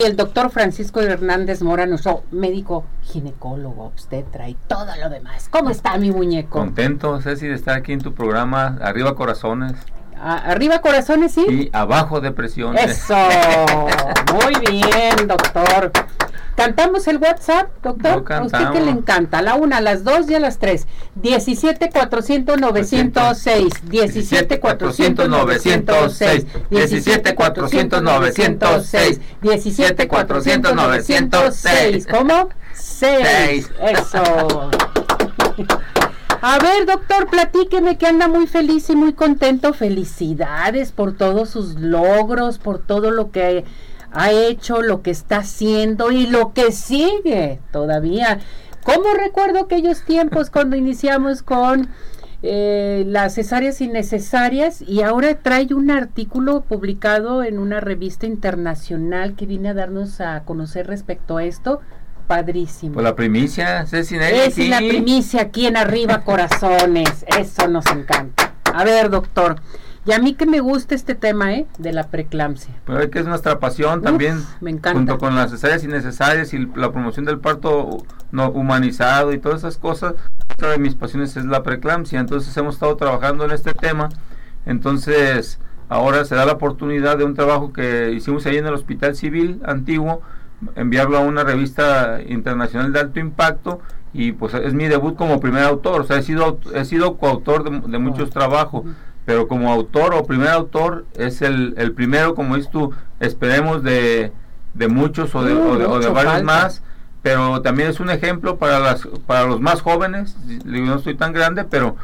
el doctor Francisco Hernández Mora, nuestro médico ginecólogo, obstetra y todo lo demás. ¿Cómo está mi muñeco? Contento, Ceci, de estar aquí en tu programa Arriba Corazones. arriba Corazones, sí. Y abajo Depresiones. Eso, muy bien, doctor. ¿Cantamos el WhatsApp, doctor? ¿A usted que le encanta? A la una, a las dos y a las tres. 17 400 906. 17 400 906. 17 400 906. 17 400 906. ¿Cómo? 6. Eso. A ver, doctor, platíqueme que anda muy feliz y muy contento. Felicidades por todos sus logros, por todo lo que ha hecho, lo que está haciendo y lo que sigue todavía. ¿Cómo recuerdo aquellos tiempos cuando iniciamos con eh, las cesáreas innecesarias y ahora trae un artículo publicado en una revista internacional que viene a darnos a conocer respecto a esto? Padrísimo. Pues la primicia, Es la primicia aquí en Arriba Corazones. Eso nos encanta. A ver, doctor. Y a mí que me gusta este tema, ¿eh? De la preeclampsia. Es que es nuestra pasión también. Me encanta. Junto con las cesáreas innecesarias y la promoción del parto no humanizado y todas esas cosas. Otra de mis pasiones es la preeclampsia. Entonces hemos estado trabajando en este tema. Entonces ahora se da la oportunidad de un trabajo que hicimos ahí en el Hospital Civil Antiguo, enviarlo a una revista internacional de alto impacto y pues es mi debut como primer autor, o sea, he sido, he sido coautor de, de muchos trabajos, pero como autor o primer autor es el, el primero, como dices tú, esperemos de, de muchos o de, o de, varios más, pero también es un ejemplo para, las, para los más jóvenes, no estoy tan grande, pero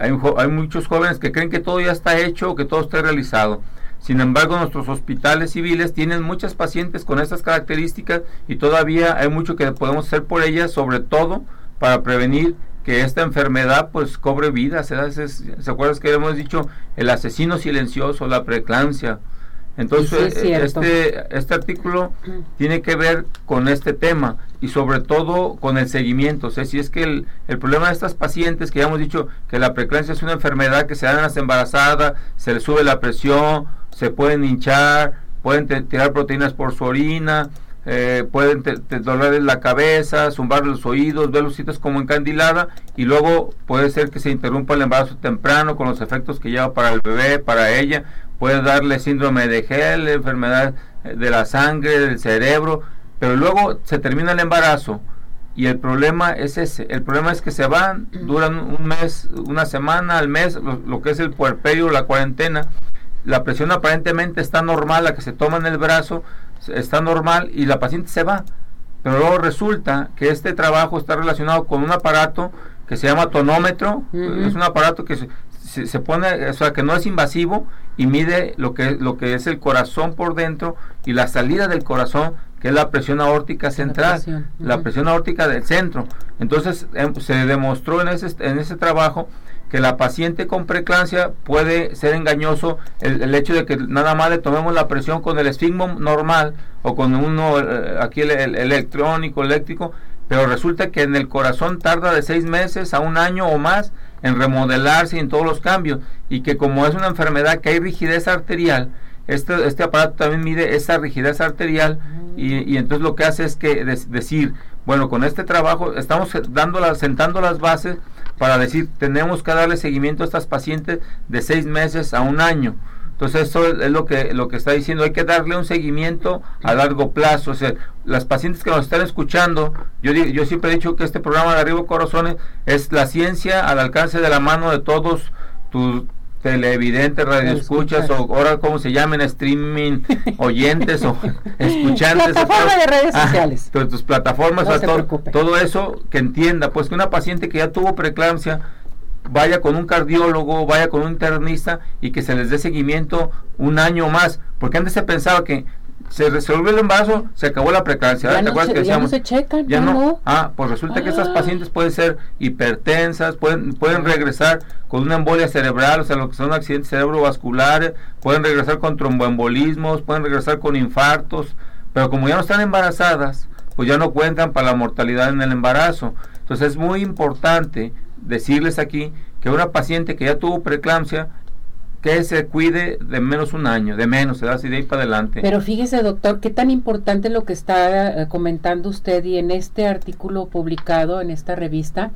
hay, hay muchos jóvenes que creen que todo ya está hecho, que todo está realizado. Sin embargo, nuestros hospitales civiles tienen muchas pacientes con estas características y todavía hay mucho que podemos hacer por ellas, sobre todo para prevenir que esta enfermedad pues cobre vida. ¿Se, ¿Se acuerdas que hemos dicho el asesino silencioso, la preeclampsia? Entonces, este, este artículo tiene que ver con este tema y sobre todo con el seguimiento. O sea, si es que el, el, problema de estas pacientes, que ya hemos dicho que la preeclampsia es una enfermedad que se da en las embarazadas, se les sube la presión, se pueden hinchar, pueden tirar proteínas por su orina, eh, pueden te, dolerles la cabeza, zumbar los oídos, ver los sitios como encandilada y luego puede ser que se interrumpa el embarazo temprano con los efectos que lleva para el bebé, para ella, puede darle síndrome de gel, enfermedad eh, de la sangre, del cerebro, pero luego se termina el embarazo y el problema es ese, el problema es que se van, duran un mes, una semana, al mes, lo, lo que es el puerperio, la cuarentena, la presión aparentemente está normal, la que se toma en el brazo, está normal y la paciente se va. Pero luego resulta que este trabajo está relacionado con un aparato que se llama tonómetro, es un aparato que se, se, pone, o sea, que no es invasivo y mide lo que, lo que es el corazón por dentro y la salida del corazón, que es la presión aórtica central, la presión, aórtica del centro. Entonces em, se demostró en ese, en ese trabajo que la paciente con preeclampsia puede ser engañoso el, hecho de que nada más le tomemos la presión con el esfigmo normal o con uno eh, aquí el, electrónico, eléctrico, pero resulta que en el corazón tarda de seis meses a un año o más en remodelarse y en todos los cambios y que como es una enfermedad que hay rigidez arterial, este, este aparato también mide esa rigidez arterial y, y entonces lo que hace es que decir, bueno, con este trabajo estamos dando sentando las bases para decir, tenemos que darle seguimiento a estas pacientes de seis meses a un año. Entonces eso es lo que, lo que está diciendo, hay que darle un seguimiento a largo plazo. O sea, las pacientes que nos están escuchando, yo, yo siempre he dicho que este programa de Arriba Corazones es la ciencia al alcance de la mano de todos tus, televidentes, radioescuchas o ahora como se llamen, streaming, oyentes o escuchantes. Plataforma de redes sociales. tus plataformas, todo, todo, eso que entienda, pues que una paciente que ya tuvo preeclampsia vaya con un cardiólogo, vaya con un internista y que se les dé seguimiento un año más, porque antes se pensaba que se resolvió el embarazo, se acabó la preeclampsia. Ya, no se, que ya no se checan, ya no. Ah, pues resulta que estas ah. pacientes pueden ser hipertensas, pueden pueden regresar con una embolia cerebral, o sea, lo que son accidentes cerebrovasculares, pueden regresar con tromboembolismos, pueden regresar con infartos, pero como ya no están embarazadas, pues ya no cuentan para la mortalidad en el embarazo. Entonces es muy importante decirles aquí que una paciente que ya tuvo preeclampsia que se cuide de menos un año, de menos, se da así de ahí para adelante. Pero fíjese, doctor, qué tan importante lo que está eh, comentando usted y en este artículo publicado en esta revista,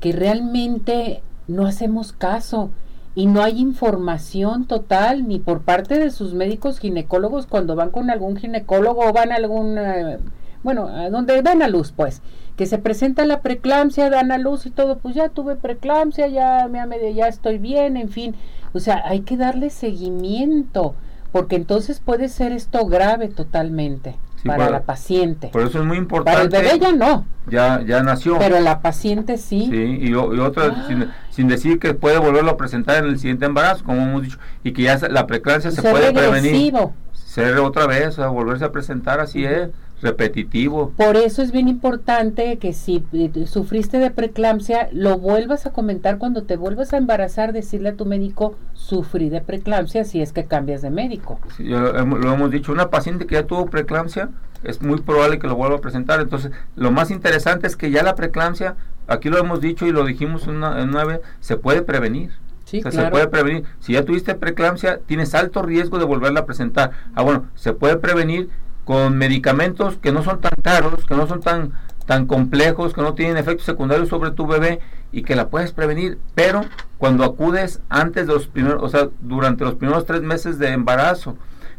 que realmente no hacemos caso y no hay información total ni por parte de sus médicos ginecólogos cuando van con algún ginecólogo o van a algún, eh, bueno, a donde dan a luz, pues, que se presenta la preeclampsia, dan a luz y todo, pues ya tuve preeclampsia, ya, me, ya estoy bien, en fin, o sea, hay que darle seguimiento porque entonces puede ser esto grave totalmente para, la paciente. Por eso es muy importante. Para el bebé ya no. Ya, ya nació. Pero la paciente sí. Sí, y, otra, ah. sin, decir que puede volverlo a presentar en el siguiente embarazo, como hemos dicho, y que ya la preeclampsia se puede prevenir. Ser otra vez, a volverse a presentar, así es repetitivo. Por eso es bien importante que si eh, sufriste de preeclampsia, lo vuelvas a comentar cuando te vuelvas a embarazar, decirle a tu médico, sufrí de preeclampsia si es que cambias de médico. lo, hemos dicho, una paciente que ya tuvo preeclampsia, es muy probable que lo vuelva a presentar. Entonces, lo más interesante es que ya la preeclampsia, aquí lo hemos dicho y lo dijimos en una, vez, se puede prevenir. Sí, Se puede prevenir. Si ya tuviste preeclampsia, tienes alto riesgo de volverla a presentar. Ah, bueno, se puede prevenir con medicamentos que no son tan caros, que no son tan, tan complejos, que no tienen efectos secundarios sobre tu bebé y que la puedes prevenir, pero cuando acudes antes de los primeros, o sea, durante los primeros tres meses de embarazo,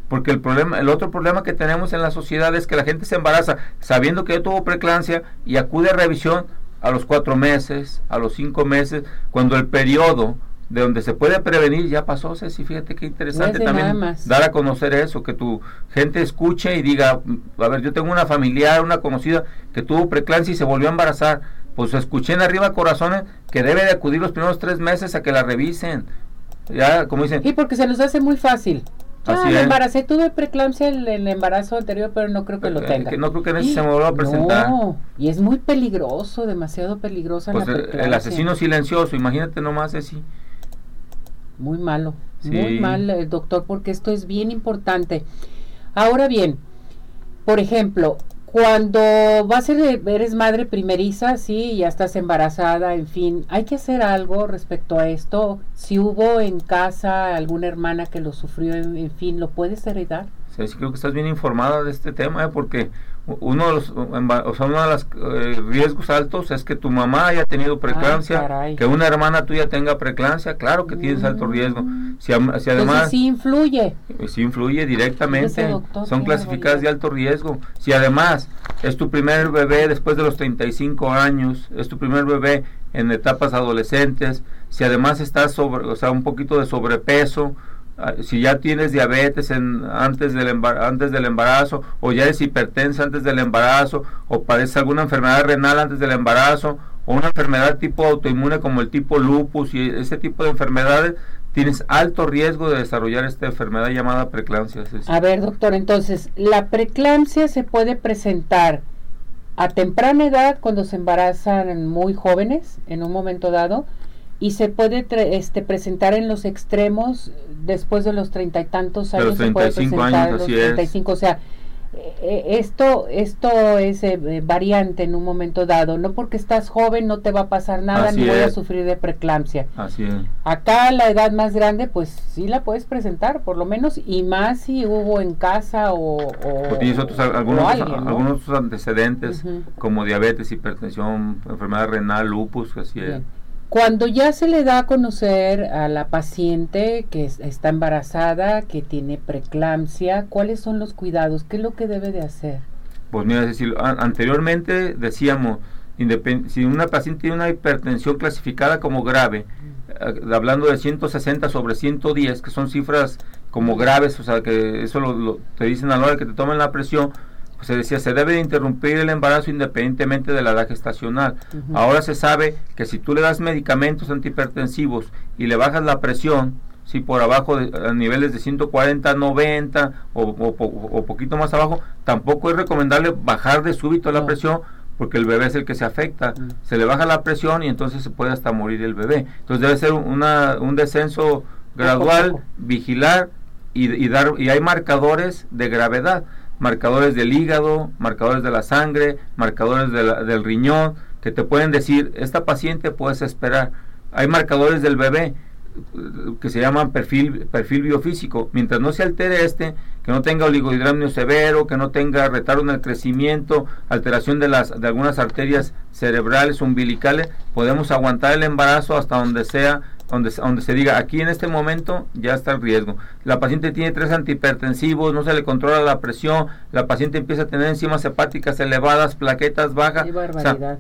porque el problema, el otro problema que tenemos en la sociedad es que la gente se embaraza sabiendo que ya tuvo preclancia y acude a revisión a los cuatro meses, a los cinco meses, cuando el periodo de donde se puede prevenir ya pasó, Ceci, fíjate qué interesante también dar a conocer eso, que tu gente escuche y diga, a ver, yo tengo una familiar, una conocida que tuvo preclancia y se volvió a embarazar, pues escuché en arriba corazones que debe de acudir los primeros tres meses a que la revisen, ya como dicen. Y porque se nos hace muy fácil. Ah, me embaracé, tuve preeclampsia en el embarazo anterior, pero no creo que lo tenga. Que no creo que se me vuelva a presentar. No, y es muy peligroso, demasiado peligrosa pues el, asesino silencioso, imagínate nomás así. Muy malo, muy mal, el doctor, porque esto es bien importante. Ahora bien, por ejemplo, cuando vas a ser, eres madre primeriza, sí, ya estás embarazada, en fin, hay que hacer algo respecto a esto. Si hubo en casa alguna hermana que lo sufrió, en, fin, ¿lo puedes heredar? Sí, creo que estás bien informada de este tema, ¿eh? porque uno de los, o sea, uno de los eh, riesgos altos es que tu mamá haya tenido preeclampsia, que una hermana tuya tenga preeclampsia, claro que tienes alto riesgo. Si, si además sí influye. Eh, sí influye directamente. Son clasificadas de alto riesgo. Si además es tu primer bebé después de los 35 años, es tu primer bebé en etapas adolescentes, si además estás sobre, o sea, un poquito de sobrepeso, Ah, si ya tienes diabetes en, antes, del antes del embarazo o ya eres hipertensa antes del embarazo o padeces alguna enfermedad renal antes del embarazo o una enfermedad tipo autoinmune como el tipo lupus y ese tipo de enfermedades tienes alto riesgo de desarrollar esta enfermedad llamada preeclampsia. A ver, doctor, entonces, la preeclampsia se puede presentar a temprana edad cuando se embarazan muy jóvenes en un momento dado y se puede este, presentar en los extremos después de los treinta y tantos años. De los 35 años, los 35, o sea, eh, esto, esto es eh, variante en un momento dado. No porque estás joven no te va a pasar nada ni voy a sufrir de preeclampsia. Así es. Acá la edad más grande, pues sí la puedes presentar, por lo menos, y más si hubo en casa o. o, tienes otros, algunos, algunos antecedentes como diabetes, hipertensión, enfermedad renal, lupus, así es. Cuando ya se le da a conocer a la paciente que está embarazada, que tiene preeclampsia, ¿cuáles son los cuidados? ¿Qué es lo que debe de hacer? Pues mira, decir, anteriormente decíamos, si una paciente tiene una hipertensión clasificada como grave, eh, hablando de 160 sobre 110, que son cifras como graves, o sea, que eso lo, te dicen a la hora que te tomen la presión, se decía, se debe de interrumpir el embarazo independientemente de la edad gestacional. Ahora se sabe que si tú le das medicamentos antihipertensivos y le bajas la presión, si por abajo de a niveles de 140, 90 o, o, poquito más abajo, tampoco es recomendable bajar de súbito la presión porque el bebé es el que se afecta. Se le baja la presión y entonces se puede hasta morir el bebé. Entonces debe ser una, un descenso gradual, vigilar y, y, dar y hay marcadores de gravedad marcadores del hígado, marcadores de la sangre, marcadores del riñón, que te pueden decir, esta paciente puedes esperar. Hay marcadores del bebé. que se llama perfil, perfil biofísico. Mientras no se altere este, que no tenga oligohidramnio severo, que no tenga retardo en el crecimiento, alteración de, las, de algunas arterias cerebrales, umbilicales, podemos aguantar el embarazo hasta donde sea donde, donde se diga aquí en este momento ya está el riesgo. La paciente tiene tres antihipertensivos, no se le controla la presión, la paciente empieza a tener enzimas hepáticas elevadas, plaquetas bajas,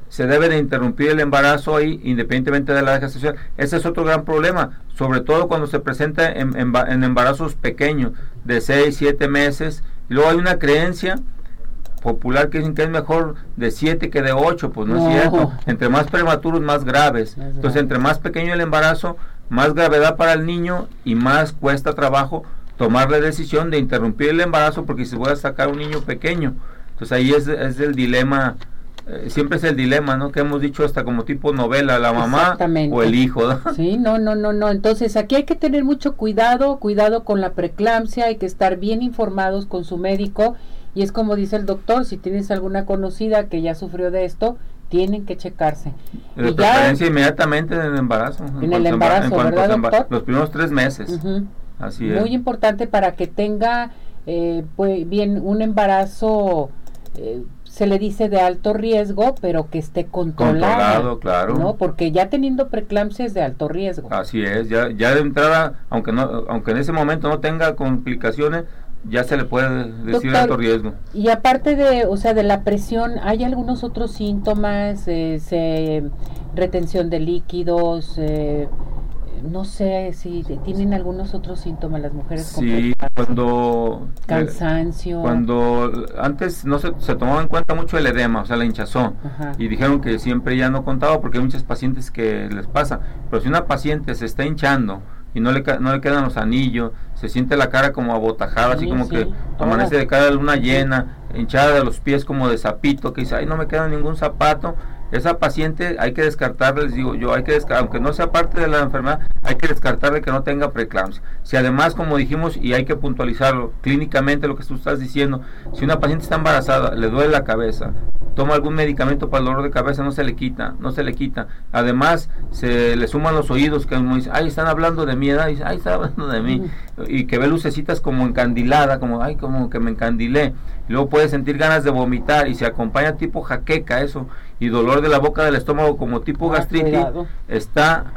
se debe de interrumpir el embarazo ahí independientemente de la gestación. Ese es otro gran problema, sobre todo cuando se presenta en, en, embarazos pequeños de 6, 7 meses. luego hay una creencia popular que dicen que es mejor de 7 que de 8, pues no, es cierto. Entre más prematuros, más graves. Entonces, entre más pequeño el embarazo, más gravedad para el niño y más cuesta trabajo tomar la decisión de interrumpir el embarazo porque se puede sacar un niño pequeño. Entonces ahí es, es el dilema, eh, siempre es el dilema, ¿no? Que hemos dicho hasta como tipo novela, la mamá o el hijo. Sí, no, no, no, no. Entonces aquí hay que tener mucho cuidado, cuidado con la preeclampsia, hay que estar bien informados con su médico y es como dice el doctor, si tienes alguna conocida que ya sufrió de esto, tienen que checarse. De preferencia inmediatamente en el embarazo. En, el embarazo, ¿verdad, doctor? Los primeros tres meses. Así es. Muy importante para que tenga eh, pues, bien un embarazo, eh, se le dice de alto riesgo, pero que esté controlado. Controlado, claro. ¿no? Porque ya teniendo preeclampsia es de alto riesgo. Así es, ya, ya de entrada, aunque, no, aunque en ese momento no tenga complicaciones, ya se le puede decir alto riesgo. Y aparte de, o sea, de la presión, ¿hay algunos otros síntomas? Eh, retención de líquidos, eh, no sé si tienen algunos otros síntomas las mujeres. Sí, cuando... Cansancio. cuando antes no se, se, tomaba en cuenta mucho el edema, o sea, la hinchazón. Y dijeron que siempre ya no contaba porque hay muchas pacientes que les pasa. Pero si una paciente se está hinchando, y no le, no le quedan los anillos, se siente la cara como abotajada, así como que amanece de cara de luna llena, hinchada de los pies como de zapito, que dice, ay, no me queda ningún zapato, esa paciente hay que descartarle, les digo yo, hay que aunque no sea parte de la enfermedad, hay que descartarle que no tenga preeclampsia. Si además, como dijimos, y hay que puntualizarlo, clínicamente lo que tú estás diciendo, si una paciente está embarazada, le duele la cabeza, toma algún medicamento para el dolor de cabeza, no se le quita, no se le quita. Además, se le suman los oídos, que uno dice, ay, están hablando de mi edad, y ay, están hablando de mí, y que ve lucecitas como encandilada, como, ay, como que me encandilé. Y luego puede sentir ganas de vomitar y se acompaña tipo jaqueca eso y dolor de la boca del estómago como tipo ah, gastritis, está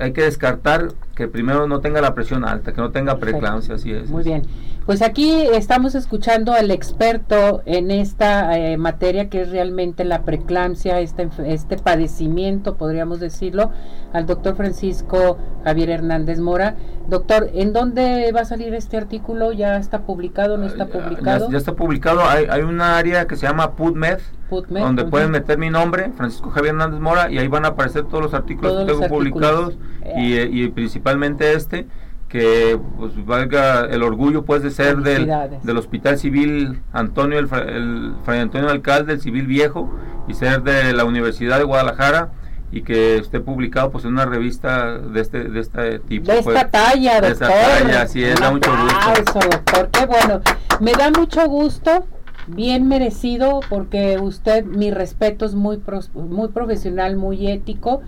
hay que descartar que primero no tenga la presión alta, que no tenga preeclampsia, así es. Muy bien. Pues aquí estamos escuchando al experto en esta eh, materia que es realmente la preeclampsia, este, este padecimiento, podríamos decirlo, al doctor Francisco Javier Hernández Mora. Doctor, ¿en dónde va a salir este artículo? ¿Ya está publicado? ¿No está publicado? Ya, está publicado. Hay, hay una área que se llama PubMed, donde pueden meter mi nombre, Francisco Javier Hernández Mora, y ahí van a aparecer todos los artículos que tengo publicados y, eh, y, principalmente este que pues valga el orgullo pues de ser del, del Hospital Civil Antonio el, el Fray Antonio Alcalde el Civil Viejo y ser de la Universidad de Guadalajara y que esté publicado pues en una revista de este de este tipo de pues, esta talla doctor de esta talla sí es da mucho gusto. doctor qué bueno. Me da mucho gusto bien merecido porque usted, mi respeto, es muy, muy profesional, muy ético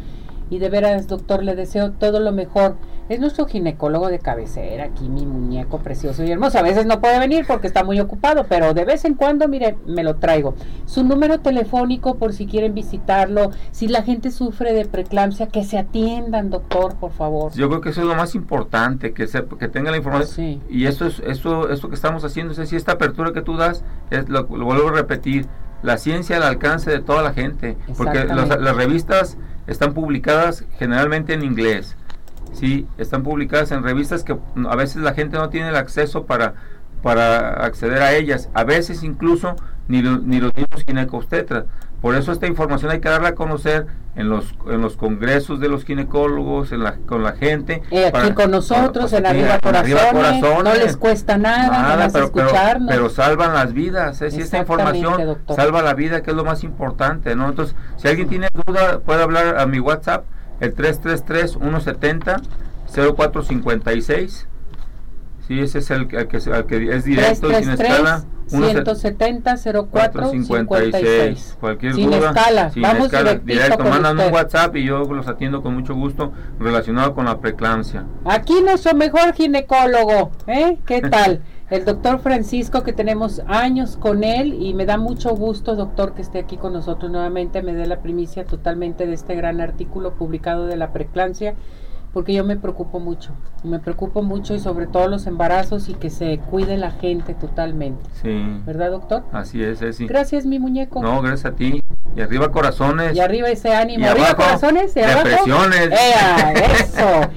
y de veras, doctor, le deseo todo lo mejor. Es nuestro ginecólogo de cabecera, aquí mi muñeco precioso y hermoso. A veces no puede venir porque está muy ocupado, pero de vez en cuando, mire, me lo traigo. Su número telefónico por si quieren visitarlo. Si la gente sufre de preeclampsia, que se atiendan, doctor, por favor. Yo creo que eso es lo más importante, que, se, que tenga la información. Y eso es esto, esto que estamos haciendo, es si esta apertura que tú das, es lo, vuelvo a repetir, la ciencia al alcance de toda la gente, porque las revistas están publicadas generalmente en inglés. Sí, están publicadas en revistas que a veces la gente no tiene el acceso para, para acceder a ellas. A veces incluso ni, ni los mismos ginecobstetras. Por eso esta información hay que darla a conocer en los en los congresos de los ginecólogos, en la, con la gente. Eh, aquí con nosotros, en, arriba, corazones, no les cuesta nada, pero, pero, salvan las vidas. ¿eh? Si esta información salva la vida, que es lo más importante. ¿no? Entonces, si alguien tiene duda, puede hablar a mi WhatsApp, el 333-170-0456. Sí, ese es el, que, es directo y sin escala. 170 04 56. Cualquier sin duda. Escala. Sin Vamos escala. Directo, mandan un WhatsApp y yo los atiendo con mucho gusto relacionado con la preeclampsia. Aquí nuestro mejor ginecólogo, ¿eh? ¿Qué tal? El doctor Francisco, que tenemos años con él y me da mucho gusto, doctor, que esté aquí con nosotros nuevamente, me dé la primicia totalmente de este gran artículo publicado de la preeclampsia porque yo me preocupo mucho, me preocupo mucho y sobre todo los embarazos y que se cuide la gente totalmente. Sí. ¿Verdad, doctor? Así es, sí. Gracias, mi muñeco. No, gracias a ti. Y arriba corazones. Y arriba ese ánimo. Y arriba abajo, corazones. Y abajo. Depresiones. ¡Ea, eso.